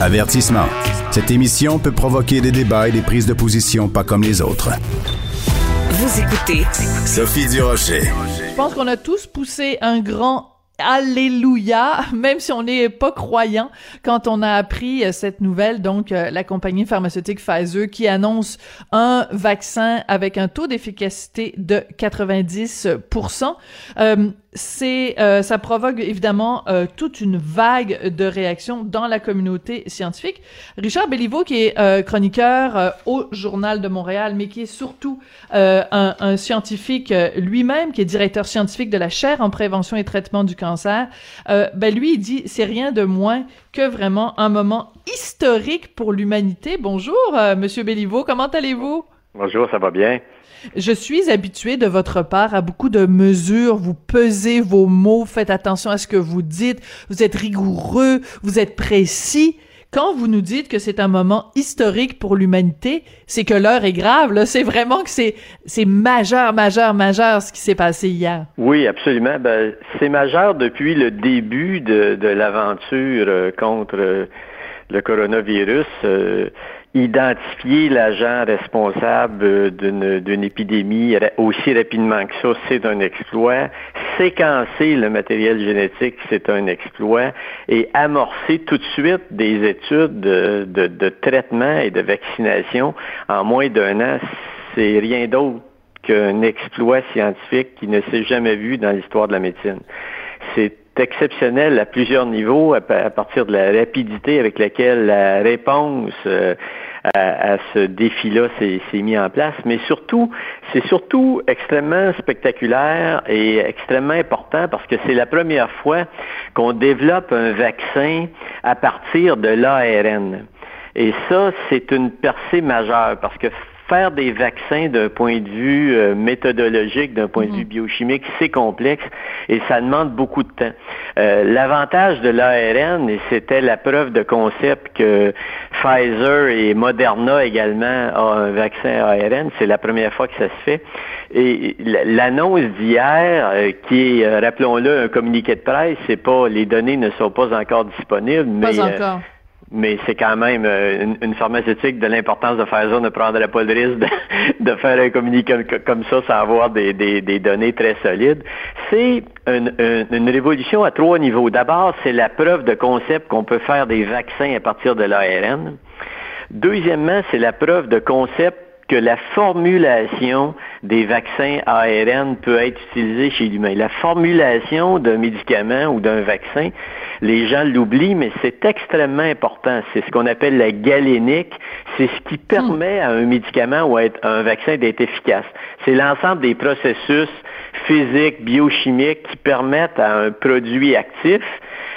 Avertissement. Cette émission peut provoquer des débats et des prises de position pas comme les autres. Vous écoutez Sophie Durocher. Je pense qu'on a tous poussé un grand Alléluia, même si on n'est pas croyant quand on a appris euh, cette nouvelle, donc euh, la compagnie pharmaceutique Pfizer qui annonce un vaccin avec un taux d'efficacité de 90%. Euh, c'est euh, ça provoque évidemment euh, toute une vague de réactions dans la communauté scientifique. Richard Belliveau, qui est euh, chroniqueur au Journal de Montréal, mais qui est surtout un, un, scientifique lui-même, qui est directeur scientifique de la chaire en prévention et traitement du cancer, ben lui, il dit c'est rien de moins que vraiment un moment historique pour l'humanité. Bonjour, Monsieur Belliveau, comment allez-vous? Bonjour, ça va bien? Je suis habituée de votre part à beaucoup de mesures. Vous pesez vos mots, faites attention à ce que vous dites. Vous êtes rigoureux, vous êtes précis. Quand vous nous dites que c'est un moment historique pour l'humanité, c'est que l'heure est grave. Là, c'est vraiment que c'est c'est majeur, majeur, majeur ce qui s'est passé hier. Oui, absolument. Ben, c'est majeur depuis le début de, de l'aventure euh, contre euh, le coronavirus. Euh, identifier l'agent responsable d'une épidémie aussi rapidement que ça, c'est un exploit. Séquencer le matériel génétique, c'est un exploit. Et amorcer tout de suite des études de, de, de traitement et de vaccination en moins d'un an, c'est rien d'autre qu'un exploit scientifique qui ne s'est jamais vu dans l'histoire de la médecine. C'est exceptionnel à plusieurs niveaux, à, partir de la rapidité avec laquelle la réponse euh, à, ce défi-là s'est mis en place, mais surtout, c'est surtout extrêmement spectaculaire et extrêmement important parce que c'est la première fois qu'on développe un vaccin à partir de l'ARN. Et ça, c'est une percée majeure parce que faire des vaccins d'un point de vue euh, méthodologique, d'un point de vue mhm. biochimique, c'est complexe et ça demande beaucoup de temps. Euh, l'avantage de l'ARN, et c'était la preuve de concept que Pfizer et Moderna également ont un vaccin ARN, c'est la première fois que ça se fait. Et l'annonce d'hier, euh, qui est, rappelons-le, un communiqué de presse, c'est pas les données ne sont pas encore disponibles, mais pas encore mais c'est quand même euh, une, pharmaceutique de l'importance de faire ça, ne prendrait pas le risque de, faire un communiqué comme ça sans avoir des, données très solides. C'est une, révolution à trois niveaux. D'abord, c'est la preuve de concept qu'on peut faire des vaccins à partir de l'ARN. Deuxièmement, c'est la preuve de concept que la formulation des vaccins ARN peut être utilisée chez l'humain. La formulation d'un médicament ou d'un vaccin, les gens l'oublient, mais c'est extrêmement important. C'est ce qu'on appelle la galénique. C'est ce qui permet à un médicament ou à un vaccin d'être efficace. C'est l'ensemble des processus physiques, biochimiques qui permettent à un produit actif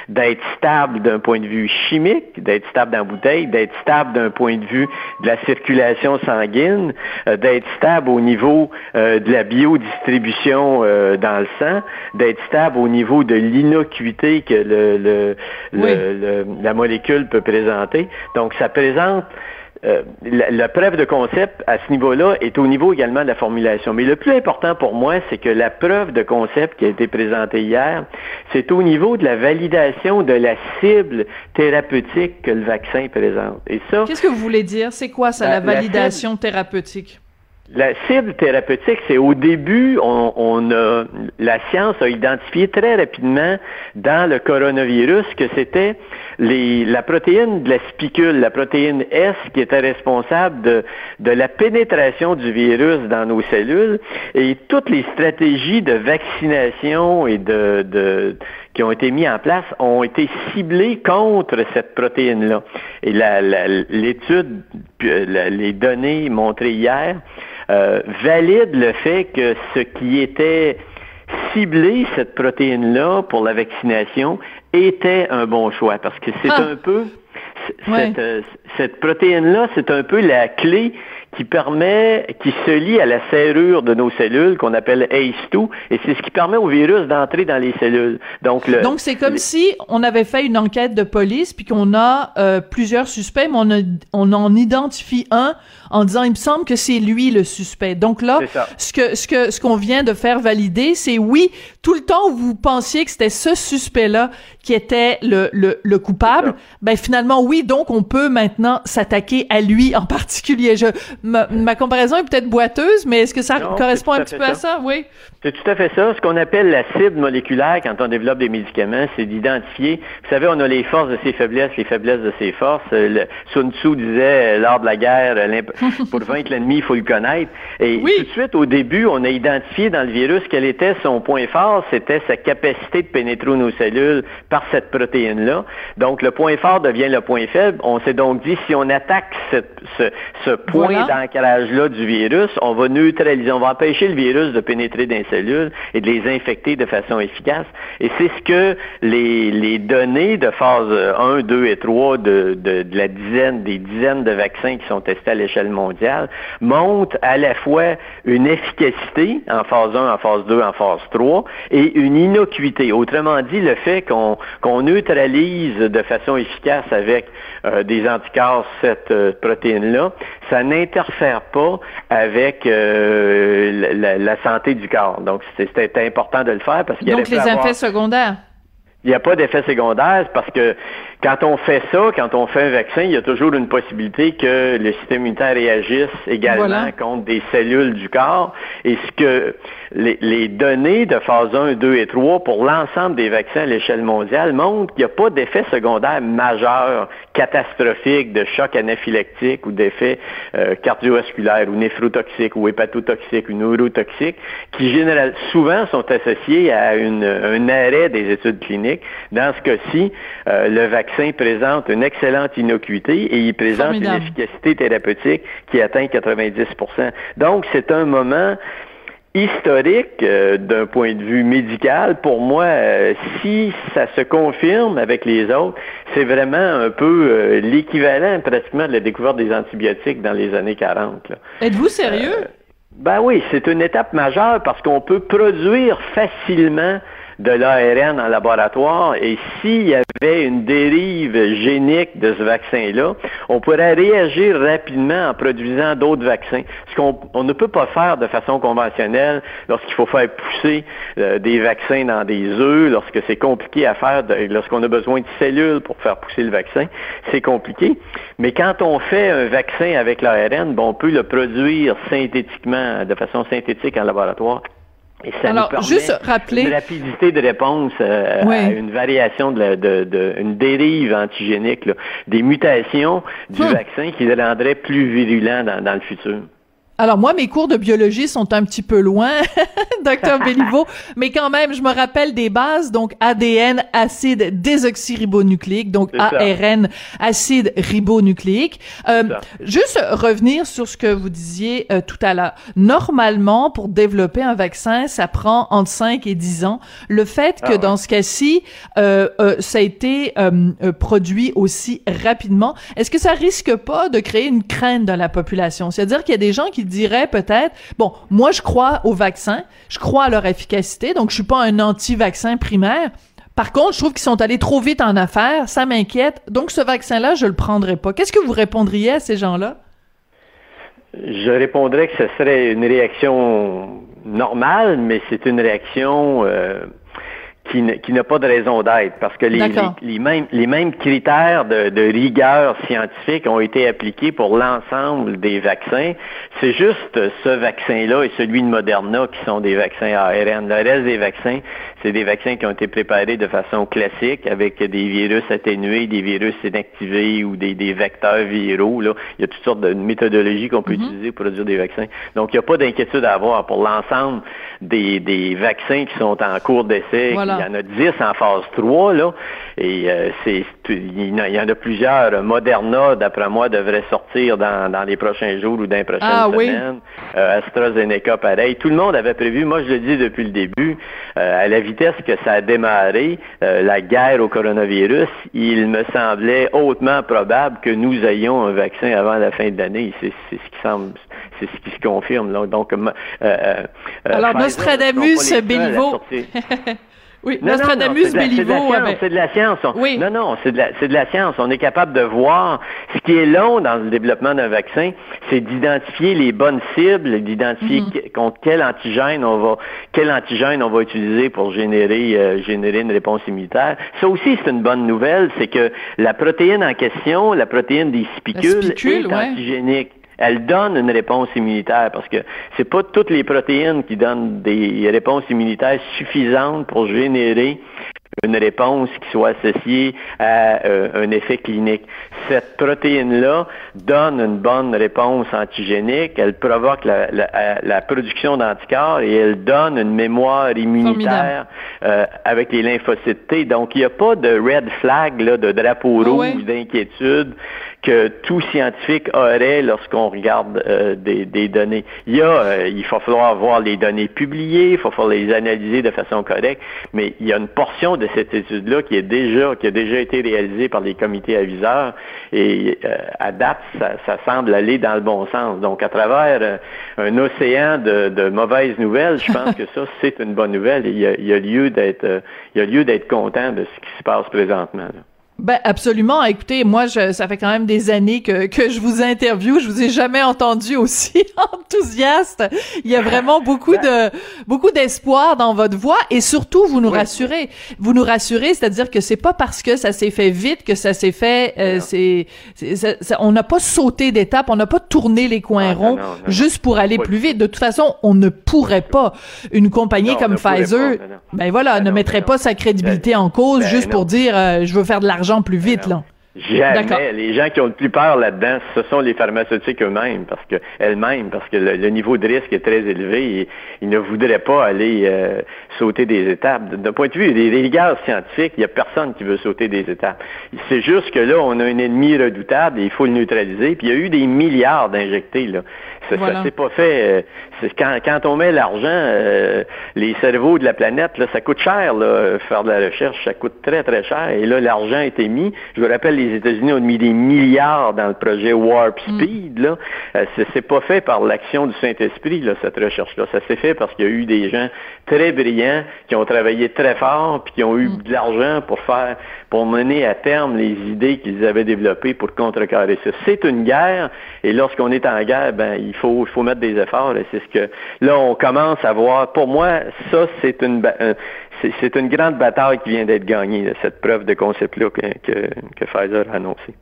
d'être stable d'un point de vue chimique, d'être stable dans la bouteille, d'être stable d'un point de vue de la circulation sanguine, euh, d'être stable au niveau euh, de la biodistribution euh, dans le sang, d'être stable au niveau de l'innocuité que le, la molécule peut présenter. Donc, ça présente euh, la, preuve de concept à ce niveau-là est au niveau également de la formulation. Mais le plus important pour moi, c'est que la preuve de concept qui a été présentée hier, c'est au niveau de la validation de la cible thérapeutique que le vaccin présente. Et ça. Qu'est-ce que vous voulez dire? C'est quoi ça, la, validation thérapeutique? La cible thérapeutique, c'est au début, on, a, la science a identifié très rapidement dans le coronavirus que c'était la protéine de la spicule, la protéine S, qui était responsable de, de la pénétration du virus dans nos cellules, et toutes les stratégies de vaccination et de, de qui ont été mis en place ont été ciblées contre cette protéine-là. Et l'étude, les données montrées hier, euh, valide le fait que ce qui était ciblé, cette protéine-là, pour la vaccination, était un bon choix. Parce que c'est ah. un peu... Cette, euh, cette protéine-là, c'est un peu la clé qui permet, qui se lie à la serrure de nos cellules qu'on appelle ACE2 et c'est ce qui permet au virus d'entrer dans les cellules. Donc, le, Donc c'est comme si on avait fait une enquête de police puis qu'on a euh, plusieurs suspects, mais on, on en identifie un en disant il me semble que c'est lui le suspect. Donc là, ce que ce que ce qu'on vient de faire valider, c'est oui, tout le temps où vous pensiez que c'était ce suspect-là qui était le le, le coupable, ben finalement oui, donc on peut maintenant s'attaquer à lui en particulier. Je ma, ma comparaison est peut-être boiteuse, mais est-ce que ça correspond un petit peu à ça Oui. C'est tout à fait ça. Ce qu'on appelle la cible moléculaire quand on développe des médicaments, c'est d'identifier. Vous savez, on a les forces de ses faiblesses, les faiblesses de ses forces. Le, Sun Tzu disait lors de la guerre, pour vaincre l'ennemi, il faut le connaître. Et tout de suite, au début, on a identifié dans le virus quel était son point fort, c'était sa capacité de pénétrer nos cellules par cette protéine-là. Donc, le point fort devient le point faible. On s'est donc dit, si on attaque ce, point d'ancrage-là du virus, on va neutraliser, on va empêcher le virus de pénétrer dans les cellules et de les infecter de façon efficace. Et c'est ce que les, données de phase 1, 2 et 3 de, de la dizaine, des dizaines de vaccins qui sont testés à l'échelle mondiale, montre à la fois une efficacité en phase 1, en phase 2, en phase 3 et une innocuité. Autrement dit, le fait qu'on neutralise de façon efficace avec euh, des anticorps cette euh, protéine-là, ça n'interfère pas avec euh, la, santé du corps. Donc, c'était important de le faire parce qu'il y Donc, les effets secondaires. Il n'y a pas d'effet secondaire parce que quand on fait ça, quand on fait un vaccin, il y a toujours une possibilité que le système immunitaire réagisse également contre des cellules du corps. Et ce que les, données de phase 1, 2 et 3 pour l'ensemble des vaccins à l'échelle mondiale montrent qu'il n'y a pas d'effet secondaire majeur, catastrophique, de choc anaphylactique ou d'effet euh, cardiovasculaire ou néphrotoxique ou hépatotoxique ou neurotoxique qui généralement souvent sont associés à une, un arrêt des études cliniques. Dans ce cas-ci, euh, le vaccin présente une excellente innocuité et il présente une efficacité thérapeutique qui atteint 90 Donc, c'est un moment historique euh, d'un point de vue médical, pour moi, euh, si ça se confirme avec les autres, c'est vraiment un peu euh, l'équivalent pratiquement de la découverte des antibiotiques dans les années 40. Êtes-vous sérieux? ben oui, c'est une étape majeure parce qu'on peut produire facilement de l'ARN en laboratoire et s'il y avait une dérive génique de ce vaccin-là, on pourrait réagir rapidement en produisant d'autres vaccins. Ce qu'on ne peut pas faire de façon conventionnelle lorsqu'il faut faire pousser euh, des vaccins dans des œufs, lorsque c'est compliqué à faire, lorsqu'on a besoin de cellules pour faire pousser le vaccin, c'est compliqué. Mais quand on fait un vaccin avec l'ARN, bon, on peut le produire synthétiquement, de façon synthétique en laboratoire et ça Alors, nous juste rappeler... une rapidité de réponse euh, à une variation de, de, de, une dérive antigénique, des mutations du hum. vaccin qui le rendraient plus virulent dans, dans le futur. Alors moi, mes cours de biologie sont un petit peu loin, docteur Béliveau, mais quand même, je me rappelle des bases, donc ADN, acide désoxyribonucléique, donc ARN, acide ribonucléique. Euh, juste revenir sur ce que vous disiez euh, tout à l'heure. Normalement, pour développer un vaccin, ça prend entre 5 et 10 ans. Le fait que ah dans ce cas-ci, euh, euh, ça a été produit aussi rapidement, est-ce que ça risque pas de créer une crainte dans la population? C'est-à-dire qu'il y a des gens qui dirait peut-être, bon, moi je crois aux vaccins, je crois à leur efficacité, donc je suis pas un anti-vaccin primaire. Par contre, je trouve qu'ils sont allés trop vite en affaires, ça m'inquiète. Donc ce vaccin-là, je le prendrai pas. Qu'est-ce que vous répondriez à ces gens-là? Je répondrais que ce serait une réaction normale, mais c'est une réaction euh, qui, n'a pas de raison d'être parce que les, les, mêmes, les mêmes critères de, de, rigueur scientifique ont été appliqués pour l'ensemble des vaccins. C'est juste ce vaccin-là et celui de Moderna qui sont des vaccins ARN. Le reste des vaccins, c'est des vaccins qui ont été préparés de façon classique avec des virus atténués, des virus inactivés ou des, des vecteurs viraux. Là. Il y a toutes sortes de méthodologies qu'on peut mm-hmm. utiliser pour produire des vaccins. Donc, il n'y a pas d'inquiétude à avoir pour l'ensemble des, des vaccins qui sont en cours d'essai. Il y en a 10 en phase 3, là. Et euh, c'est il y en a plusieurs. Moderna, d'après moi, devrait sortir dans, dans les prochains jours ou dans les prochaines ah, semaines. Euh, AstraZeneca, pareil. Tout le monde avait prévu, moi je le dis depuis le début, euh, à la vitesse que ça a démarré, euh, la guerre au coronavirus, il me semblait hautement probable que nous ayons un vaccin avant la fin de l'année. C'est ce qui semble, c'est ce qui se confirme. Donc, alors Nostradamus, Béliveau. Oui, Nostradamus, Béliveau. C'est de la science. Oui. Non, non, c'est de, la, de la science. On est capable de voir ce qui est long dans le développement d'un vaccin, c'est d'identifier les bonnes cibles, d'identifier mhm. contre quel antigène on va, quel antigène on va utiliser pour générer, euh, générer une réponse immunitaire. Ça aussi, c'est une bonne nouvelle, c'est que la protéine en question, la protéine des spicules, est antigénique elle donne une réponse immunitaire parce que c'est pas toutes les protéines qui donnent des réponses immunitaires suffisantes pour générer une réponse qui soit associée à euh, un effet clinique. Cette protéine-là donne une bonne réponse antigénique, elle provoque la, la, production d'anticorps et elle donne une mémoire immunitaire euh, avec les lymphocytes T. Donc, il n'y a pas de red flag, là, de drapeau rouge, d'inquiétude que tout scientifique aurait lorsqu'on regarde euh, des, des, données. Il y a, il va falloir voir les données publiées, il va falloir les analyser de façon correcte, mais il y a une portion de cette étude-là qui est déjà, qui a déjà été réalisée par les comités aviseurs et euh, à date, ça, ça, semble aller dans le bon sens. Donc, à travers un océan de, de, mauvaises nouvelles, je pense que ça, c'est une bonne nouvelle et il y a, il y a lieu d'être, il y a lieu d'être content de ce qui se passe présentement. Là. Ben absolument. Écoutez, moi, je, ça fait quand même des années que, que je vous interviewe. Je vous ai jamais entendu aussi enthousiaste. Il y a vraiment beaucoup de beaucoup d'espoir dans votre voix et surtout vous nous rassurez. Vous nous rassurez, c'est-à-dire que c'est pas parce que ça s'est fait vite que ça s'est fait. Euh, c'est, on n'a pas sauté d'étape, on n'a pas tourné les coins ronds juste pour aller plus vite. De toute façon, on ne pourrait pas. Une compagnie comme Pfizer, ben voilà, ne mettrait pas sa crédibilité en cause ben juste pour dire euh, je veux faire de l'argent plus vite, là. Jamais. Les gens qui ont le plus peur là-dedans, ce sont les pharmaceutiques eux-mêmes, parce que elles-mêmes, parce que le, niveau de risque est très élevé et ils ne voudraient pas aller euh, sauter des étapes. D'un point de vue des rigueurs scientifiques, il n'y a personne qui veut sauter des étapes. C'est juste que là, on a un ennemi redoutable et il faut le neutraliser. Puis il y a eu des milliards d'injectés là. Ça, s'est pas fait. Euh, quand, quand on met l'argent, euh, les cerveaux de la planète, là, ça coûte cher, là, faire de la recherche, ça coûte très, très cher. Et là, l'argent a été mis. Je vous rappelle, les États-Unis ont mis des milliards dans le projet Warp mm. Speed. Là. Euh, c'est pas fait par l'action du Saint-Esprit, là, cette recherche-là. Ça s'est fait parce qu'il y a eu des gens très brillants qui ont travaillé très fort puis qui ont eu mm. de l'argent pour faire, pour mener à terme les idées qu'ils avaient développées pour contrecarrer ça. C'est une guerre et lorsqu'on est en guerre, ben il faut, il faut mettre des efforts. Et c'est ce que là on commence à voir. Pour moi, ça c'est une euh, c'est une grande bataille qui vient d'être gagnée, cette preuve de concept-là que, que, que Pfizer a annoncée.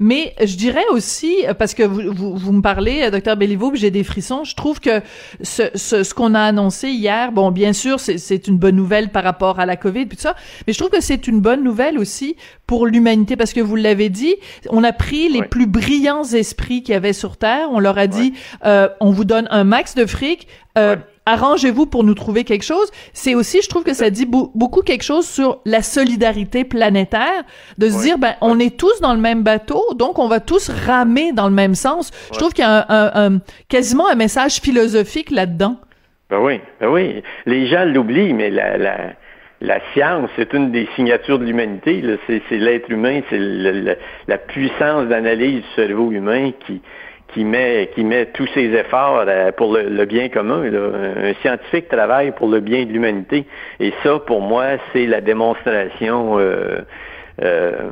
Mais je dirais aussi, parce que vous, vous, vous me parlez, euh, docteur Béliveau, j'ai des frissons, je trouve que ce, ce, ce qu'on a annoncé hier, bon, bien sûr, c'est une bonne nouvelle par rapport à la COVID, puis tout ça, mais je trouve que c'est une bonne nouvelle aussi pour l'humanité, parce que vous l'avez dit, on a pris les plus brillants esprits qu'il y avait sur Terre, on leur a dit, euh, on vous donne un max de fric, euh, arrangez-vous pour nous trouver quelque chose. C'est aussi, je trouve que ça dit beaucoup quelque chose sur la solidarité planétaire, de se dire, ben, on est tous dans le même bateau, donc on va tous ramer dans le même sens. Je trouve qu'il y a un, quasiment un message philosophique là-dedans. Ben oui, ben oui. Les gens l'oublient, mais la, la, la science, c'est une des signatures de l'humanité. C'est l'être humain, c'est la puissance d'analyse du cerveau humain qui, qui met, qui met tous ses efforts euh, pour le, bien commun. Un scientifique travaille pour le bien de l'humanité. Et ça, pour moi, c'est la démonstration euh, euh,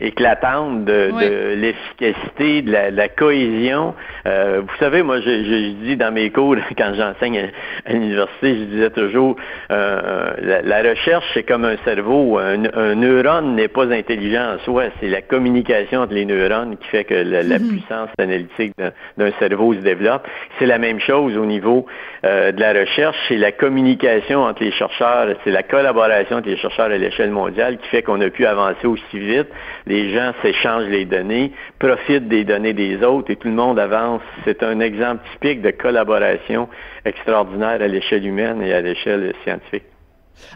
éclatante de, de l'efficacité, de la, cohésion. Euh, vous savez, moi, je, je, dis dans mes cours, quand j'enseigne à, l'université, je disais toujours, euh, la, recherche, c'est comme un cerveau. Un, neurone n'est pas intelligent en soi, c'est la communication entre les neurones qui fait que la, mm-hmm. puissance analytique d'un cerveau se développe. C'est la même chose au niveau de la recherche, c'est la communication entre les chercheurs, c'est la collaboration entre les chercheurs à l'échelle mondiale qui fait qu'on a pu avancer aussi vite. Les gens s'échangent les données, profitent des données des autres et tout le monde avance. C'est un exemple typique de collaboration extraordinaire à l'échelle humaine et à l'échelle scientifique.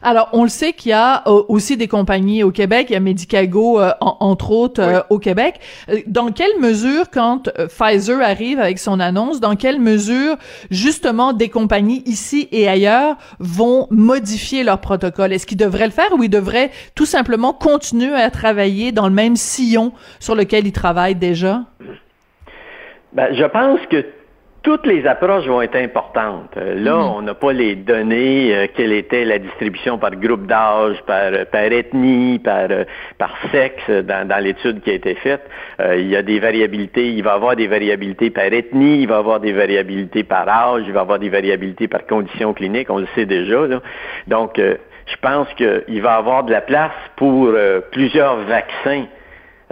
Alors, on le sait qu'il y a euh, aussi des compagnies au Québec, il y a Medicago, euh, entre autres, euh, au Québec. Dans quelle mesure, quand Pfizer arrive avec son annonce, dans quelle mesure, justement, des compagnies ici et ailleurs vont modifier leur protocole? Est-ce qu'ils devraient le faire ou ils devraient tout simplement continuer à travailler dans le même sillon sur lequel ils travaillent déjà? Ben, je pense que toutes les approches vont être importantes. Euh, là, mhm. on n'a pas les données, euh, quelle était la distribution par groupe d'âge, par, euh, par ethnie, par, par sexe dans, dans l'étude qui a été faite. il y a des variabilités, il va y avoir des variabilités par ethnie, il va y avoir des variabilités par âge, il va y avoir des variabilités par conditions cliniques, on le sait déjà. Là. Donc, je pense qu'il va y avoir de la place pour plusieurs vaccins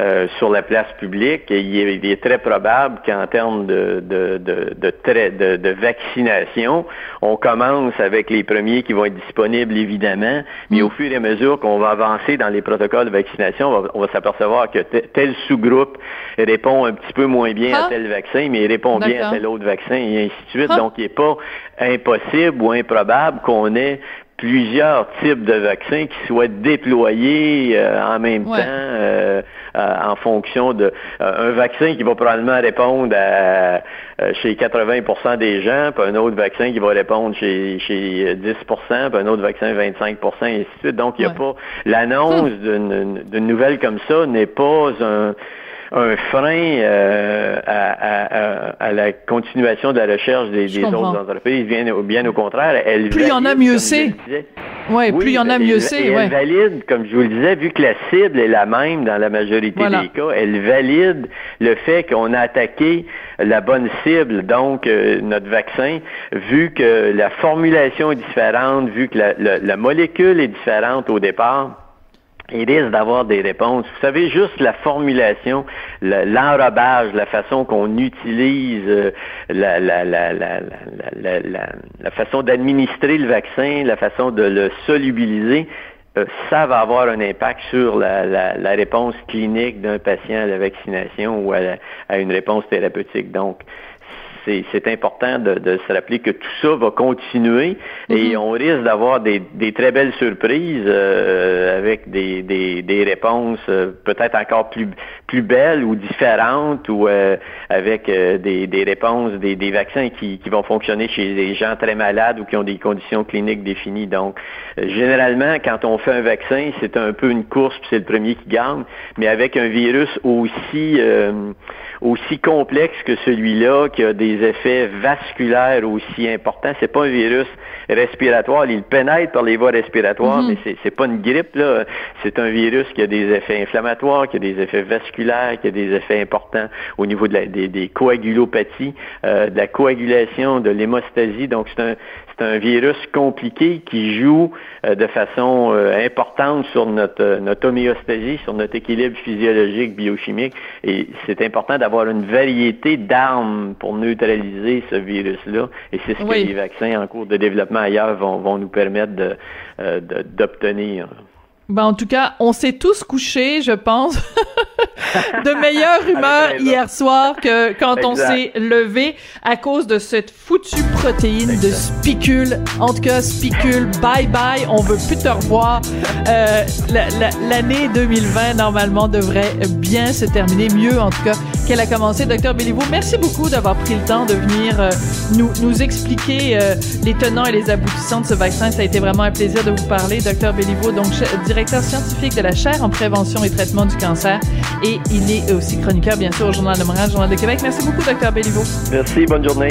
euh, sur la place publique. Et il, est, très probable qu'en termes de, de, de, de, de, vaccination, on commence avec les premiers qui vont être disponibles, évidemment, mais au fur et à mesure qu'on va avancer dans les protocoles de vaccination, on va, s'apercevoir que tel sous-groupe répond un petit peu moins bien à ah. tel vaccin, mais il répond bien à tel autre vaccin, et ainsi de suite. Ah. Donc, il n'est pas impossible ou improbable qu'on ait plusieurs types de vaccins qui soient déployés euh, en même temps euh, en fonction de un vaccin qui va probablement répondre à, chez 80% des gens, puis un autre vaccin qui va répondre chez, chez 10% puis un autre vaccin 25% et ainsi de suite. Donc, il n'y a pas l'annonce d'une nouvelle comme ça n'est pas un un frein euh, à, la continuation de la recherche des, autres entreprises. Bien, bien au contraire, elle plus il y en a mieux c'est. Ouais, plus il y en a mieux c'est. Elle valide, comme je vous le disais, vu que la cible est la même dans la majorité des cas, elle valide le fait qu'on a attaqué la bonne cible, donc euh, notre vaccin, vu que la formulation est différente, vu que la molécule est différente au départ il risque d'avoir des réponses. Vous savez, juste la formulation, l'enrobage, la façon qu'on utilise, euh, la, la, la, la, façon d'administrer le vaccin, la façon de le solubiliser, euh, ça va avoir un impact sur la, la réponse clinique d'un patient à la vaccination ou à, à une réponse thérapeutique. Donc, c'est important de, se rappeler que tout ça va continuer et mhm. on risque d'avoir des, très belles surprises euh, avec des, réponses euh, peut-être encore plus, plus belles ou différentes ou euh, avec des, réponses, des, vaccins qui, vont fonctionner chez des gens très malades ou qui ont des conditions cliniques définies. Donc, généralement, quand on fait un vaccin, c'est un peu une course, puis c'est le premier qui gagne, mais avec un virus aussi aussi complexe que celui-là, qui a des effets vasculaires aussi importants. C'est pas un virus respiratoire, il pénètre par les voies respiratoires, mhm. mais c'est pas une grippe là. C'est un virus qui a des effets inflammatoires, qui a des effets vasculaires, qui a des effets importants au niveau de la, des, des coagulopathies, euh, de la coagulation, de l'hémostasie. Donc c'est un virus compliqué qui joue euh, de façon euh, importante sur notre, notre homéostasie, sur notre équilibre physiologique, biochimique. Et c'est important d'avoir une variété d'armes pour neutraliser ce virus-là. Et c'est ce que les vaccins en cours de développement ailleurs vont, vont nous permettre d'obtenir. Ben, en tout cas, on s'est tous couchés, je pense, de meilleure humeur hier soir que quand on s'est levé à cause de cette foutue protéine de spicule. En tout cas, spicule, bye bye, on veut plus te revoir. Euh, L'année 2020, normalement, devrait bien se terminer, mieux en tout cas qu'elle a commencé. Docteur Béliveau, merci beaucoup d'avoir pris le temps de venir euh, nous, nous expliquer euh, les tenants et les aboutissants de ce vaccin. Ça a été vraiment un plaisir de vous parler, Docteur Béliveau, donc directeur scientifique de la chaire en prévention et traitement du cancer. Et il est aussi chroniqueur, bien sûr, au Journal de Montréal, Journal de Québec. Merci beaucoup, Docteur Béliveau. Merci, bonne journée.